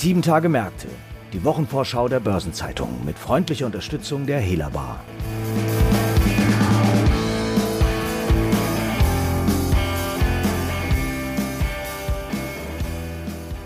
Sieben Tage Märkte. Die Wochenvorschau der Börsenzeitung mit freundlicher Unterstützung der Hela Bar.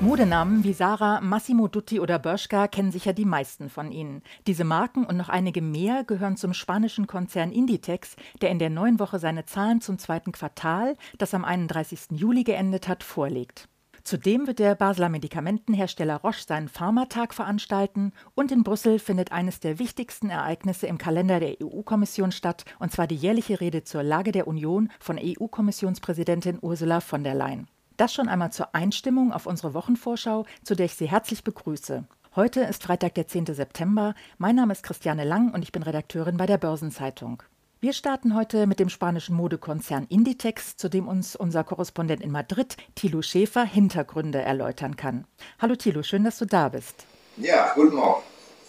Modenamen wie Sarah, Massimo Dutti oder Bershka kennen sicher die meisten von Ihnen. Diese Marken und noch einige mehr gehören zum spanischen Konzern Inditex, der in der neuen Woche seine Zahlen zum zweiten Quartal, das am 31. Juli geendet hat, vorlegt. Zudem wird der Basler Medikamentenhersteller Roche seinen Pharmatag veranstalten und in Brüssel findet eines der wichtigsten Ereignisse im Kalender der EU-Kommission statt, und zwar die jährliche Rede zur Lage der Union von EU-Kommissionspräsidentin Ursula von der Leyen. Das schon einmal zur Einstimmung auf unsere Wochenvorschau, zu der ich Sie herzlich begrüße. Heute ist Freitag, der 10. September. Mein Name ist Christiane Lang und ich bin Redakteurin bei der Börsenzeitung. Wir starten heute mit dem spanischen Modekonzern Inditex, zu dem uns unser Korrespondent in Madrid, Thilo Schäfer, Hintergründe erläutern kann. Hallo Thilo, schön, dass du da bist. Ja, guten Morgen.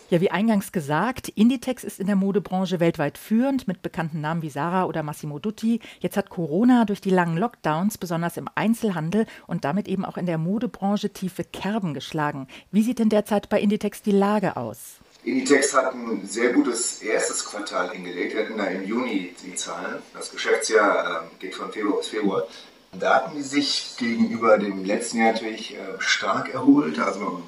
Ja, wie eingangs gesagt, Inditex ist in der Modebranche weltweit führend mit bekannten Namen wie Sarah oder Massimo Dutti. Jetzt hat Corona durch die langen Lockdowns besonders im Einzelhandel und damit eben auch in der Modebranche tiefe Kerben geschlagen. Wie sieht denn derzeit bei Inditex die Lage aus? Inditex hat ein sehr gutes erstes Quartal hingelegt. Wir hatten da im Juni die Zahlen. Das Geschäftsjahr äh, geht von Februar bis Februar. Da hatten die sich gegenüber dem letzten Jahr natürlich äh, stark erholt. Also man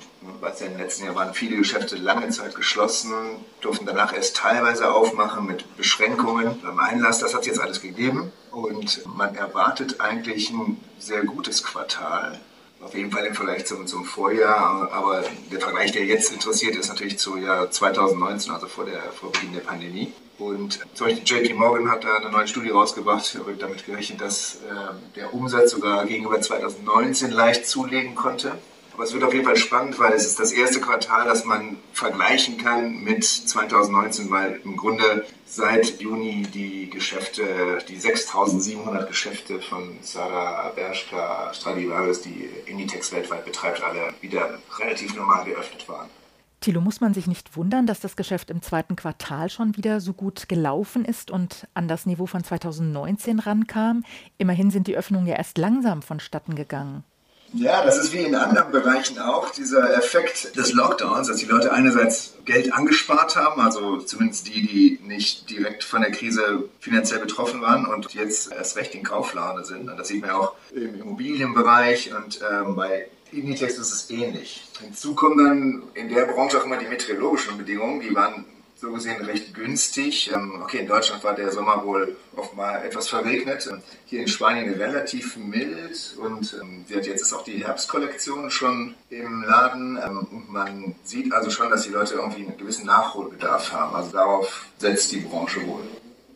ja, im letzten Jahr waren viele Geschäfte lange Zeit geschlossen, durften danach erst teilweise aufmachen mit Beschränkungen beim Einlass. Das hat jetzt alles gegeben und man erwartet eigentlich ein sehr gutes Quartal. Auf jeden Fall im Vergleich zum, zum Vorjahr, aber der Vergleich, der jetzt interessiert, ist natürlich zu Jahr 2019, also vor, der, vor Beginn der Pandemie. Und zum Beispiel JP Morgan hat da eine neue Studie rausgebracht, damit gerechnet, dass äh, der Umsatz sogar gegenüber 2019 leicht zulegen konnte. Aber es wird auf jeden Fall spannend, weil es ist das erste Quartal, das man vergleichen kann mit 2019, weil im Grunde seit Juni die Geschäfte, die 6700 Geschäfte von Sarah Bershka Stradivarius, die Inditex weltweit betreibt, alle wieder relativ normal geöffnet waren. Thilo, muss man sich nicht wundern, dass das Geschäft im zweiten Quartal schon wieder so gut gelaufen ist und an das Niveau von 2019 rankam? Immerhin sind die Öffnungen ja erst langsam vonstatten gegangen. Ja, das ist wie in anderen Bereichen auch dieser Effekt des Lockdowns, dass die Leute einerseits Geld angespart haben, also zumindest die, die nicht direkt von der Krise finanziell betroffen waren und jetzt erst recht in Kauflaune sind. Und das sieht man auch im Immobilienbereich und ähm, bei Inditex ist es ähnlich. Hinzu kommen dann in der Branche auch immer die meteorologischen Bedingungen, die waren so gesehen recht günstig. Ähm, okay, in Deutschland war der Sommer wohl oft mal etwas verregnet. Ähm, hier in Spanien relativ mild und ähm, jetzt ist auch die Herbstkollektion schon im Laden. Und man sieht also schon, dass die Leute irgendwie einen gewissen Nachholbedarf haben. Also darauf setzt die Branche wohl.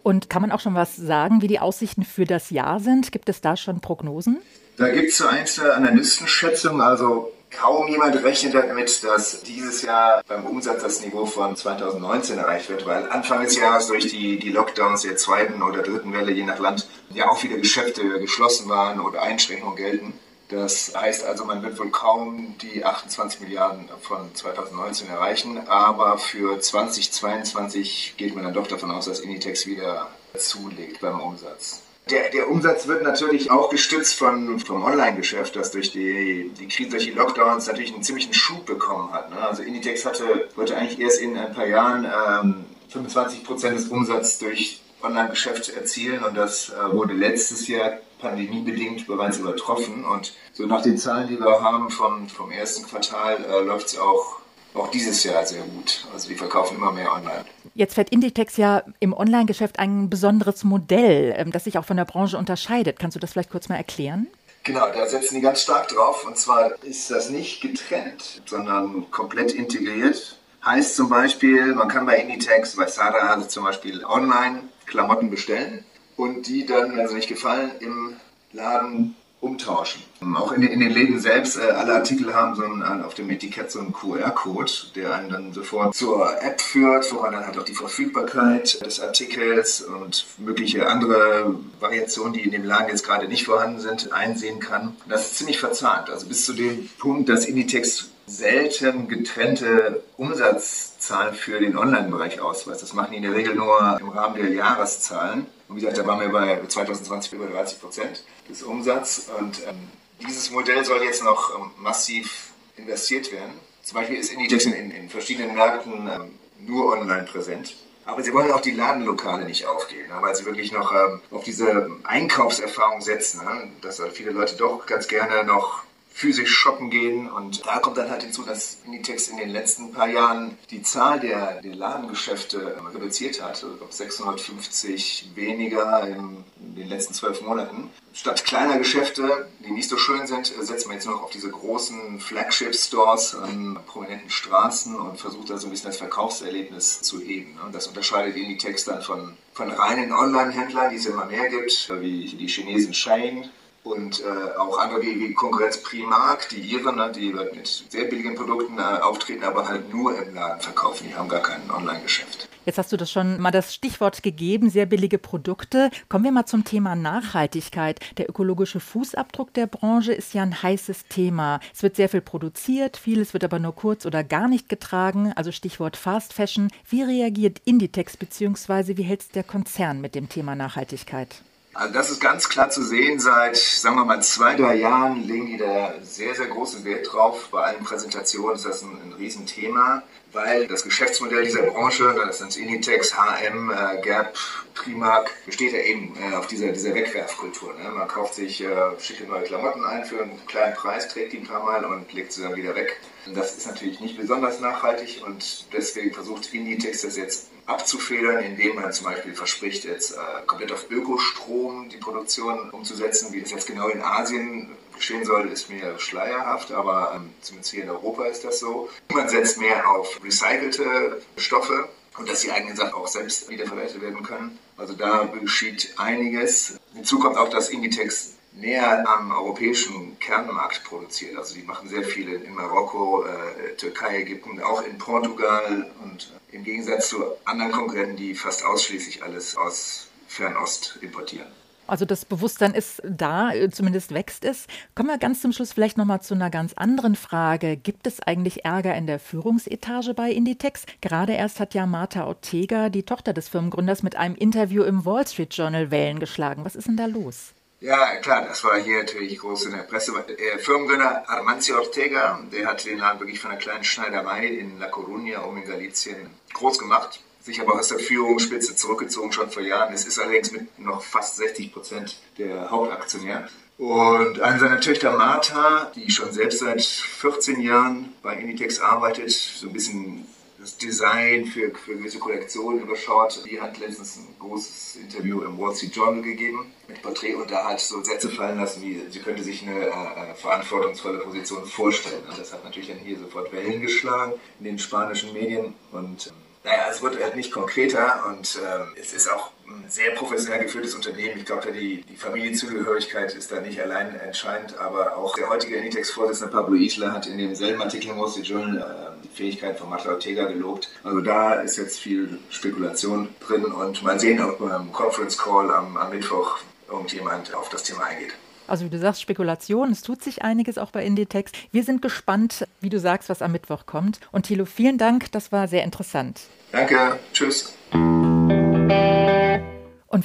Und kann man auch schon was sagen, wie die Aussichten für das Jahr sind? Gibt es da schon Prognosen? Da gibt es so einzelne Analystenschätzungen. Also Kaum jemand rechnet damit, dass dieses Jahr beim Umsatz das Niveau von 2019 erreicht wird, weil Anfang des Jahres durch die, die Lockdowns der zweiten oder dritten Welle, je nach Land, ja auch viele Geschäfte geschlossen waren oder Einschränkungen gelten. Das heißt also, man wird wohl kaum die 28 Milliarden von 2019 erreichen, aber für 2022 geht man dann doch davon aus, dass Inditex wieder zulegt beim Umsatz. Der, der Umsatz wird natürlich auch gestützt von, vom Online-Geschäft, das durch die, die Krise, durch die Lockdowns natürlich einen ziemlichen Schub bekommen hat. Ne? Also Inditex hatte, wollte eigentlich erst in ein paar Jahren ähm, 25 Prozent des Umsatzes durch Online-Geschäft erzielen und das äh, wurde letztes Jahr pandemiebedingt bereits übertroffen. Und so nach den Zahlen, die wir haben vom, vom ersten Quartal, äh, läuft es auch auch dieses Jahr sehr gut. Also die verkaufen immer mehr online. Jetzt fährt Inditex ja im Online-Geschäft ein besonderes Modell, ähm, das sich auch von der Branche unterscheidet. Kannst du das vielleicht kurz mal erklären? Genau, da setzen die ganz stark drauf. Und zwar ist das nicht getrennt, sondern komplett integriert. Heißt zum Beispiel, man kann bei Inditex, bei Sada also zum Beispiel online Klamotten bestellen und die dann, wenn sie nicht gefallen, im Laden umtauschen. Auch in, in, den Läden selbst, äh, alle Artikel haben so einen, äh, auf dem Etikett so einen QR-Code, der einen dann sofort zur App führt, wo man dann halt auch die Verfügbarkeit des Artikels und mögliche andere Variationen, die in dem Laden jetzt gerade nicht vorhanden sind, einsehen kann. Das ist ziemlich verzahnt. Also bis zu dem Punkt, dass Inditex selten getrennte Umsatzzahlen für den Online-Bereich ausweist. Das machen die in der Regel nur im Rahmen der Jahreszahlen. Und wie gesagt, da waren wir bei 2020 über 30 Prozent des Umsatzes. Und ähm, dieses Modell soll jetzt noch ähm, massiv investiert werden. Zum Beispiel ist Inditex in, in verschiedenen Märkten ähm, nur online präsent. Aber sie wollen auch die Ladenlokale nicht aufgeben, ne, weil sie wirklich noch ähm, auf diese Einkaufserfahrung setzen. Ne? Dass viele Leute doch ganz gerne noch physisch shoppen gehen. Und da kommt dann halt hinzu, dass Inditex in den letzten paar Jahren die Zahl der, der Ladengeschäfte reduziert hat. Also 650 weniger in, den letzten zwölf Monaten. Statt kleiner Geschäfte, die nicht so schön sind, setzen wir jetzt nur noch auf diese großen Flagship-Stores an prominenten Straßen und versucht da so ein bisschen das Verkaufserlebnis zu heben. Und das unterscheidet Inditex dann von, von reinen Online-Händlern, die es immer mehr gibt, wie die Chinesen Shane und äh, auch andere wie, wie Konkurrenz Primark, die ihre, ne, die mit sehr billigen Produkten äh, auftreten, aber halt nur im Laden verkaufen. Die haben gar kein Online-Geschäft. Jetzt hast du das schon mal das Stichwort gegeben, sehr billige Produkte. Kommen wir mal zum Thema Nachhaltigkeit. Der ökologische Fußabdruck der Branche ist ja ein heißes Thema. Es wird sehr viel produziert, vieles wird aber nur kurz oder gar nicht getragen, also Stichwort Fast Fashion. Wie reagiert Inditex bzw. wie hält der Konzern mit dem Thema Nachhaltigkeit? Also das ist ganz klar zu sehen. Seit, sagen wir mal, zwei, drei Jahren legen die da sehr, sehr großen Wert drauf. Bei allen Präsentationen ist das ein, ein Riesenthema, weil das Geschäftsmodell dieser Branche, das sind Inditex, H&M, äh, Gap, Primark, besteht ja eben äh, auf dieser, dieser Wegwerfkultur. Ne? Man kauft sich äh, schicke neue Klamotten ein für einen kleinen Preis, trägt die ein paar Mal und legt sie dann wieder weg. Und das ist natürlich nicht besonders nachhaltig und deswegen versucht Inditex das jetzt abzufedern, indem man zum Beispiel verspricht, jetzt äh, komplett auf Ökostrom die Produktion umzusetzen. Wie das jetzt genau in Asien geschehen soll, ist mir schleierhaft, aber ähm, zumindest hier in Europa ist das so. Man setzt mehr auf recycelte Stoffe und dass die eigenen Sachen auch selbst wiederverwertet werden können. Also da geschieht einiges. Hinzu kommt auch, dass Inditex näher am europäischen Kernmarkt produziert. Also die machen sehr viele in Marokko, äh, Türkei, Ägypten, auch in Portugal und äh, im Gegensatz zu anderen Konkurrenten, die fast ausschließlich alles aus Fernost importieren. Also das Bewusstsein ist da, äh, zumindest wächst es. Kommen wir ganz zum Schluss vielleicht nochmal zu einer ganz anderen Frage. Gibt es eigentlich Ärger in der Führungsetage bei Inditex? Gerade erst hat ja Marta Ortega, die Tochter des Firmengründers, mit einem Interview im Wall Street Journal Wellen geschlagen. Was ist denn da los? Ja, klar, das war hier natürlich groß in der Presse. Der Firmengründer Armancio Ortega, der hat den Laden wirklich von einer kleinen Schneiderei in La Coruña, um in Galicien, groß gemacht sich aber aus der Führungsspitze zurückgezogen schon vor Jahren. Es ist allerdings mit noch fast 60 Prozent der Hauptaktionär. Und eine seiner Töchter Martha, die schon selbst seit 14 Jahren bei Inditex arbeitet, so ein bisschen das Design für, für gewisse Kollektionen überschaut, die hat letztens ein großes Interview im Wall Street Journal gegeben mit Porträt und da hat so Sätze fallen lassen, wie sie könnte sich eine äh, verantwortungsvolle Position vorstellen. Und das hat natürlich dann hier sofort Wellen geschlagen in den spanischen Medien und ähm, naja, es wird halt nicht konkreter und äh, es ist auch ein sehr professionell geführtes Unternehmen. Ich glaube, die, die Familienzugehörigkeit ist da nicht allein entscheidend, aber auch der heutige Enitex-Vorsitzende Pablo Isla hat in demselben Artikel im Wall Street Journal äh, Fähigkeit von Marta Ortega gelobt. Also da ist jetzt viel Spekulation drin und mal sehen, ob beim Conference Call am, am Mittwoch irgendjemand auf das Thema eingeht. Also wie du sagst, Spekulation, es tut sich einiges auch bei Inditex. Wir sind gespannt, wie du sagst, was am Mittwoch kommt. Und Thilo, vielen Dank, das war sehr interessant. Danke, tschüss. Und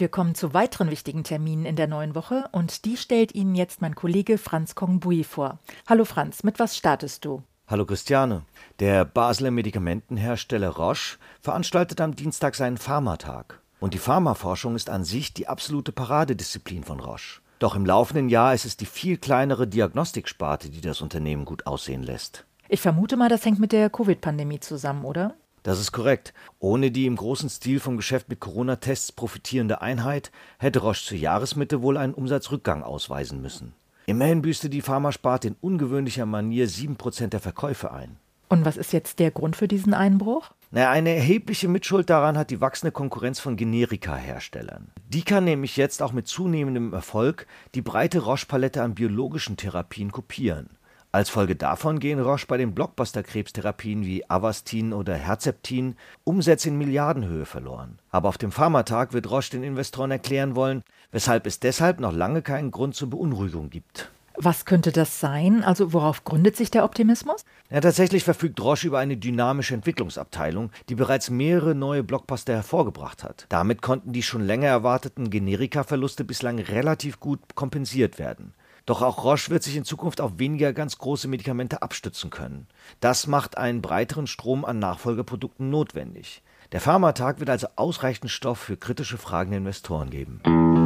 wir kommen zu weiteren wichtigen Terminen in der neuen Woche und die stellt Ihnen jetzt mein Kollege Franz Kongbui vor. Hallo Franz, mit was startest du? Hallo Christiane. Der Basler Medikamentenhersteller Roche veranstaltet am Dienstag seinen Pharmatag. Und die Pharmaforschung ist an sich die absolute Paradedisziplin von Roche. Doch im laufenden Jahr ist es die viel kleinere Diagnostiksparte, die das Unternehmen gut aussehen lässt. Ich vermute mal, das hängt mit der Covid-Pandemie zusammen, oder? Das ist korrekt. Ohne die im großen Stil vom Geschäft mit Corona-Tests profitierende Einheit hätte Roche zur Jahresmitte wohl einen Umsatzrückgang ausweisen müssen. Immerhin büßte die Pharmasparte in ungewöhnlicher Manier 7% der Verkäufe ein. Und was ist jetzt der Grund für diesen Einbruch? Naja, eine erhebliche Mitschuld daran hat die wachsende Konkurrenz von Generika-Herstellern. Die kann nämlich jetzt auch mit zunehmendem Erfolg die breite Roche-Palette an biologischen Therapien kopieren. Als Folge davon gehen Roche bei den Blockbuster-Krebstherapien wie Avastin oder Herzeptin Umsätze in Milliardenhöhe verloren. Aber auf dem Pharmatag wird Roche den Investoren erklären wollen, weshalb es deshalb noch lange keinen Grund zur Beunruhigung gibt. Was könnte das sein? Also worauf gründet sich der Optimismus? Ja, tatsächlich verfügt Roche über eine dynamische Entwicklungsabteilung, die bereits mehrere neue Blockbuster hervorgebracht hat. Damit konnten die schon länger erwarteten Generika-Verluste bislang relativ gut kompensiert werden. Doch auch Roche wird sich in Zukunft auf weniger ganz große Medikamente abstützen können. Das macht einen breiteren Strom an Nachfolgeprodukten notwendig. Der Pharmatag wird also ausreichend Stoff für kritische Fragen der Investoren geben.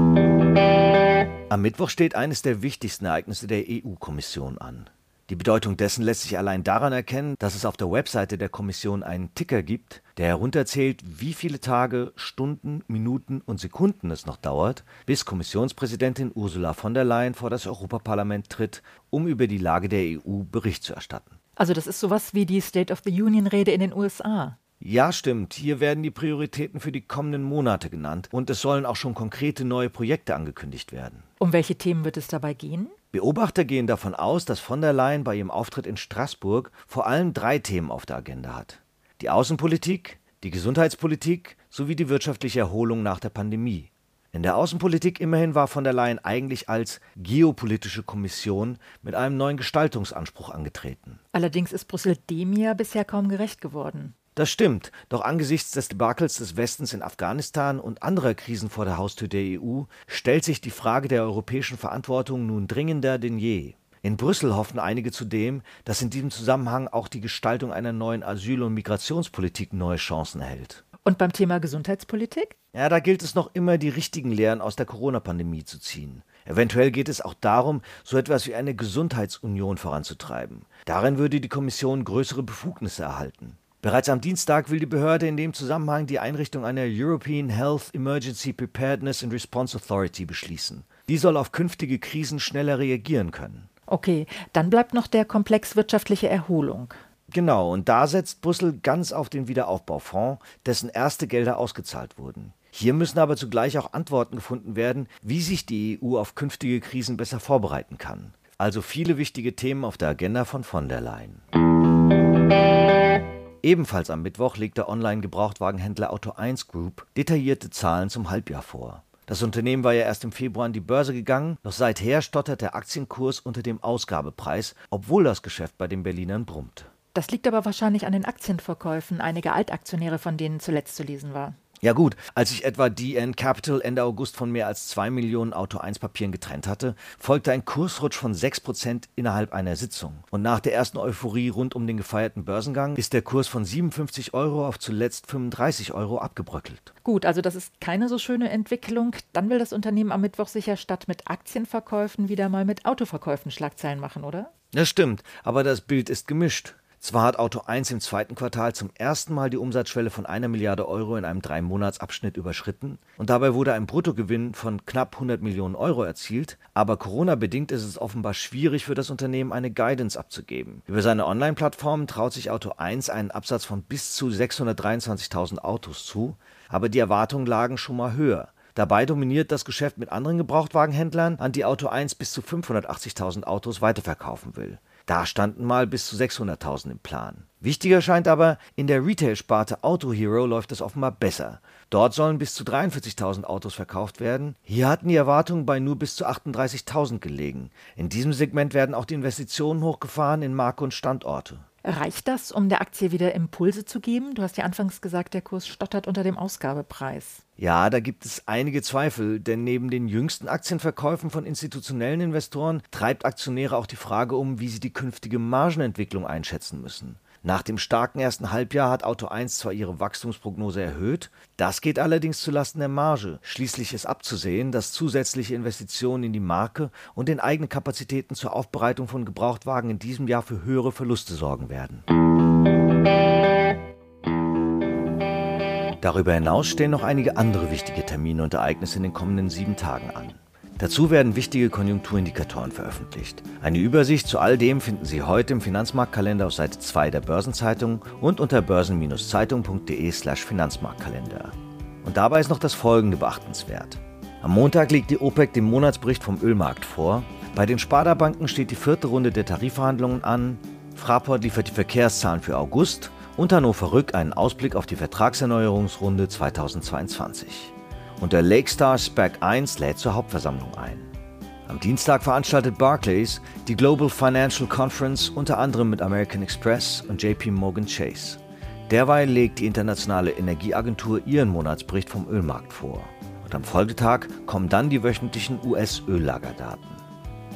Am Mittwoch steht eines der wichtigsten Ereignisse der EU-Kommission an. Die Bedeutung dessen lässt sich allein daran erkennen, dass es auf der Webseite der Kommission einen Ticker gibt, der herunterzählt, wie viele Tage, Stunden, Minuten und Sekunden es noch dauert, bis Kommissionspräsidentin Ursula von der Leyen vor das Europaparlament tritt, um über die Lage der EU Bericht zu erstatten. Also das ist sowas wie die State of the Union Rede in den USA. Ja, stimmt. Hier werden die Prioritäten für die kommenden Monate genannt und es sollen auch schon konkrete neue Projekte angekündigt werden. Um welche Themen wird es dabei gehen? Beobachter gehen davon aus, dass von der Leyen bei ihrem Auftritt in Straßburg vor allem drei Themen auf der Agenda hat. Die Außenpolitik, die Gesundheitspolitik sowie die wirtschaftliche Erholung nach der Pandemie. In der Außenpolitik immerhin war von der Leyen eigentlich als geopolitische Kommission mit einem neuen Gestaltungsanspruch angetreten. Allerdings ist Brüssel dem ja bisher kaum gerecht geworden. Das stimmt, doch angesichts des Debakels des Westens in Afghanistan und anderer Krisen vor der Haustür der EU stellt sich die Frage der europäischen Verantwortung nun dringender denn je. In Brüssel hoffen einige zudem, dass in diesem Zusammenhang auch die Gestaltung einer neuen Asyl- und Migrationspolitik neue Chancen erhält. Und beim Thema Gesundheitspolitik? Ja, da gilt es noch immer, die richtigen Lehren aus der Corona-Pandemie zu ziehen. Eventuell geht es auch darum, so etwas wie eine Gesundheitsunion voranzutreiben. Darin würde die Kommission größere Befugnisse erhalten. Bereits am Dienstag will die Behörde in dem Zusammenhang die Einrichtung einer European Health Emergency Preparedness and Response Authority beschließen. Die soll auf künftige Krisen schneller reagieren können. Okay, dann bleibt noch der Komplex wirtschaftliche Erholung. Genau, und da setzt Brüssel ganz auf den Wiederaufbaufonds, dessen erste Gelder ausgezahlt wurden. Hier müssen aber zugleich auch Antworten gefunden werden, wie sich die EU auf künftige Krisen besser vorbereiten kann. Also viele wichtige Themen auf der Agenda von von der Leyen. Ebenfalls am Mittwoch legt der Online-Gebrauchtwagenhändler Auto1 Group detaillierte Zahlen zum Halbjahr vor. Das Unternehmen war ja erst im Februar an die Börse gegangen, doch seither stottert der Aktienkurs unter dem Ausgabepreis, obwohl das Geschäft bei den Berlinern brummt. Das liegt aber wahrscheinlich an den Aktienverkäufen einiger Altaktionäre, von denen zuletzt zu lesen war. Ja gut, als sich etwa DN Capital Ende August von mehr als 2 Millionen Auto-1-Papieren getrennt hatte, folgte ein Kursrutsch von 6% innerhalb einer Sitzung. Und nach der ersten Euphorie rund um den gefeierten Börsengang ist der Kurs von 57 Euro auf zuletzt 35 Euro abgebröckelt. Gut, also das ist keine so schöne Entwicklung. Dann will das Unternehmen am Mittwoch sicher statt mit Aktienverkäufen wieder mal mit Autoverkäufen Schlagzeilen machen, oder? Das stimmt, aber das Bild ist gemischt. Zwar hat Auto 1 im zweiten Quartal zum ersten Mal die Umsatzschwelle von einer Milliarde Euro in einem Drei-Monats-Abschnitt überschritten und dabei wurde ein Bruttogewinn von knapp 100 Millionen Euro erzielt, aber Corona-bedingt ist es offenbar schwierig für das Unternehmen eine Guidance abzugeben. Über seine Online-Plattform traut sich Auto 1 einen Absatz von bis zu 623.000 Autos zu, aber die Erwartungen lagen schon mal höher. Dabei dominiert das Geschäft mit anderen Gebrauchtwagenhändlern, an die Auto 1 bis zu 580.000 Autos weiterverkaufen will. Da standen mal bis zu 600.000 im Plan. Wichtiger scheint aber, in der Retail-Sparte Auto Hero läuft es offenbar besser. Dort sollen bis zu 43.000 Autos verkauft werden. Hier hatten die Erwartungen bei nur bis zu 38.000 gelegen. In diesem Segment werden auch die Investitionen hochgefahren in Marke und Standorte. Reicht das, um der Aktie wieder Impulse zu geben? Du hast ja anfangs gesagt, der Kurs stottert unter dem Ausgabepreis. Ja, da gibt es einige Zweifel, denn neben den jüngsten Aktienverkäufen von institutionellen Investoren treibt Aktionäre auch die Frage um, wie sie die künftige Margenentwicklung einschätzen müssen. Nach dem starken ersten Halbjahr hat Auto 1 zwar ihre Wachstumsprognose erhöht, das geht allerdings zulasten der Marge. Schließlich ist abzusehen, dass zusätzliche Investitionen in die Marke und in eigene Kapazitäten zur Aufbereitung von Gebrauchtwagen in diesem Jahr für höhere Verluste sorgen werden. Darüber hinaus stehen noch einige andere wichtige Termine und Ereignisse in den kommenden sieben Tagen an. Dazu werden wichtige Konjunkturindikatoren veröffentlicht. Eine Übersicht zu all dem finden Sie heute im Finanzmarktkalender auf Seite 2 der Börsenzeitung und unter börsen-zeitung.de/slash Finanzmarktkalender. Und dabei ist noch das folgende beachtenswert. Am Montag legt die OPEC den Monatsbericht vom Ölmarkt vor. Bei den Sparda-Banken steht die vierte Runde der Tarifverhandlungen an. Fraport liefert die Verkehrszahlen für August und Hannover Rück einen Ausblick auf die Vertragserneuerungsrunde 2022 und der Lakestar SPAC 1 lädt zur Hauptversammlung ein. Am Dienstag veranstaltet Barclays die Global Financial Conference unter anderem mit American Express und JP Morgan Chase. Derweil legt die internationale Energieagentur ihren Monatsbericht vom Ölmarkt vor. Und am Folgetag kommen dann die wöchentlichen US-Öllagerdaten.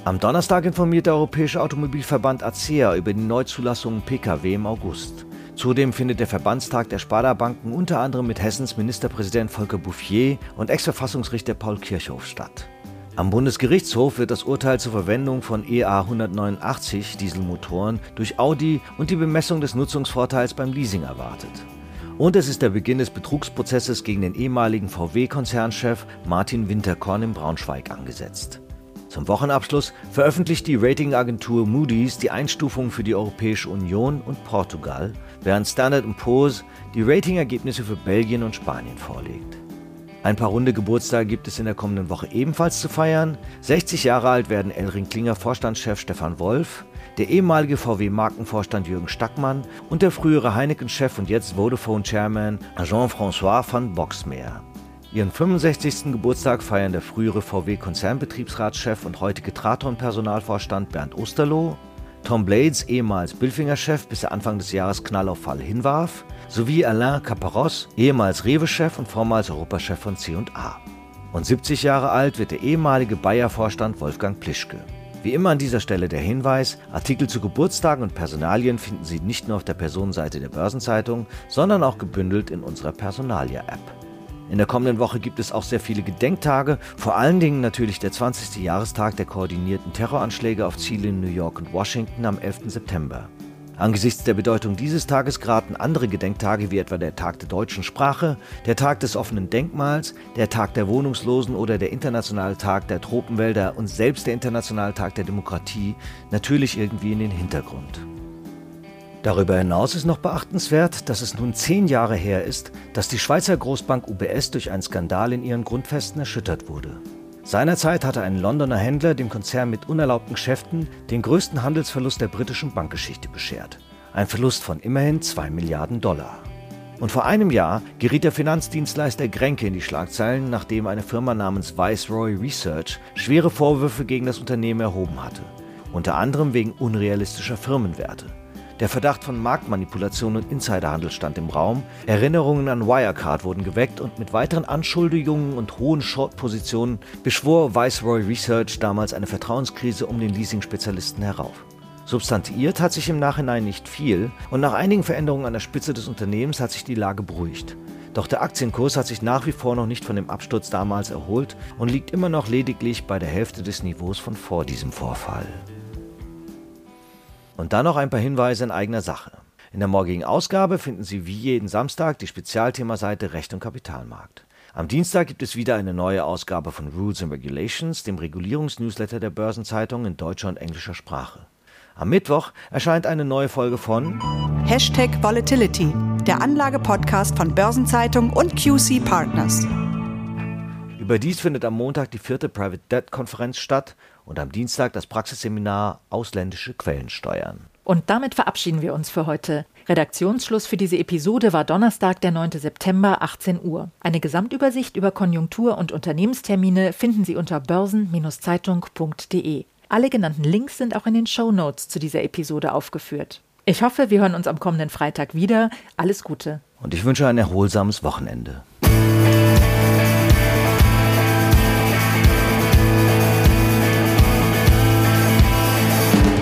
Am Donnerstag informiert der Europäische Automobilverband ACEA über die Neuzulassungen Pkw im August. Zudem findet der Verbandstag der Sparda-Banken unter anderem mit Hessens Ministerpräsident Volker Bouffier und Ex-Verfassungsrichter Paul Kirchhoff statt. Am Bundesgerichtshof wird das Urteil zur Verwendung von EA 189 Dieselmotoren durch Audi und die Bemessung des Nutzungsvorteils beim Leasing erwartet. Und es ist der Beginn des Betrugsprozesses gegen den ehemaligen VW-Konzernchef Martin Winterkorn in Braunschweig angesetzt. Zum Wochenabschluss veröffentlicht die Ratingagentur Moody's die Einstufung für die Europäische Union und Portugal, während Standard Poor's die Ratingergebnisse für Belgien und Spanien vorlegt. Ein paar runde Geburtstage gibt es in der kommenden Woche ebenfalls zu feiern. 60 Jahre alt werden Elring Klinger Vorstandschef Stefan Wolf, der ehemalige VW-Markenvorstand Jürgen Stackmann und der frühere Heineken-Chef und jetzt Vodafone-Chairman Jean-François van Boxmeer. Ihren 65. Geburtstag feiern der frühere VW-Konzernbetriebsratschef und heutige Traton-Personalvorstand Bernd Osterloh, Tom Blades, ehemals Billfinger-Chef, bis er Anfang des Jahres Knall auf Fall hinwarf, sowie Alain Caparros, ehemals Rewe-Chef und vormals Europachef von C&A. Und 70 Jahre alt wird der ehemalige Bayer-Vorstand Wolfgang Plischke. Wie immer an dieser Stelle der Hinweis, Artikel zu Geburtstagen und Personalien finden Sie nicht nur auf der Personenseite der Börsenzeitung, sondern auch gebündelt in unserer Personalia-App. In der kommenden Woche gibt es auch sehr viele Gedenktage, vor allen Dingen natürlich der 20. Jahrestag der koordinierten Terroranschläge auf Ziele in New York und Washington am 11. September. Angesichts der Bedeutung dieses Tages geraten andere Gedenktage wie etwa der Tag der deutschen Sprache, der Tag des offenen Denkmals, der Tag der Wohnungslosen oder der Internationale Tag der Tropenwälder und selbst der Internationale Tag der Demokratie natürlich irgendwie in den Hintergrund. Darüber hinaus ist noch beachtenswert, dass es nun zehn Jahre her ist, dass die Schweizer Großbank UBS durch einen Skandal in ihren Grundfesten erschüttert wurde. Seinerzeit hatte ein Londoner Händler dem Konzern mit unerlaubten Geschäften den größten Handelsverlust der britischen Bankgeschichte beschert. Ein Verlust von immerhin 2 Milliarden Dollar. Und vor einem Jahr geriet der Finanzdienstleister Grenke in die Schlagzeilen, nachdem eine Firma namens Viceroy Research schwere Vorwürfe gegen das Unternehmen erhoben hatte. Unter anderem wegen unrealistischer Firmenwerte. Der Verdacht von Marktmanipulation und Insiderhandel stand im Raum. Erinnerungen an Wirecard wurden geweckt und mit weiteren Anschuldigungen und hohen Short-Positionen beschwor Viceroy Research damals eine Vertrauenskrise um den Leasing-Spezialisten herauf. Substantiiert hat sich im Nachhinein nicht viel und nach einigen Veränderungen an der Spitze des Unternehmens hat sich die Lage beruhigt. Doch der Aktienkurs hat sich nach wie vor noch nicht von dem Absturz damals erholt und liegt immer noch lediglich bei der Hälfte des Niveaus von vor diesem Vorfall. Und dann noch ein paar Hinweise in eigener Sache. In der morgigen Ausgabe finden Sie wie jeden Samstag die Spezialthemaseite Recht und Kapitalmarkt. Am Dienstag gibt es wieder eine neue Ausgabe von Rules and Regulations, dem Regulierungsnewsletter der Börsenzeitung in deutscher und englischer Sprache. Am Mittwoch erscheint eine neue Folge von Hashtag Volatility, der Anlagepodcast von Börsenzeitung und QC Partners. Überdies findet am Montag die vierte Private Debt Konferenz statt und am Dienstag das Praxisseminar Ausländische Quellen steuern. Und damit verabschieden wir uns für heute. Redaktionsschluss für diese Episode war Donnerstag, der 9. September, 18 Uhr. Eine Gesamtübersicht über Konjunktur- und Unternehmenstermine finden Sie unter börsen-zeitung.de. Alle genannten Links sind auch in den Show Notes zu dieser Episode aufgeführt. Ich hoffe, wir hören uns am kommenden Freitag wieder. Alles Gute. Und ich wünsche ein erholsames Wochenende.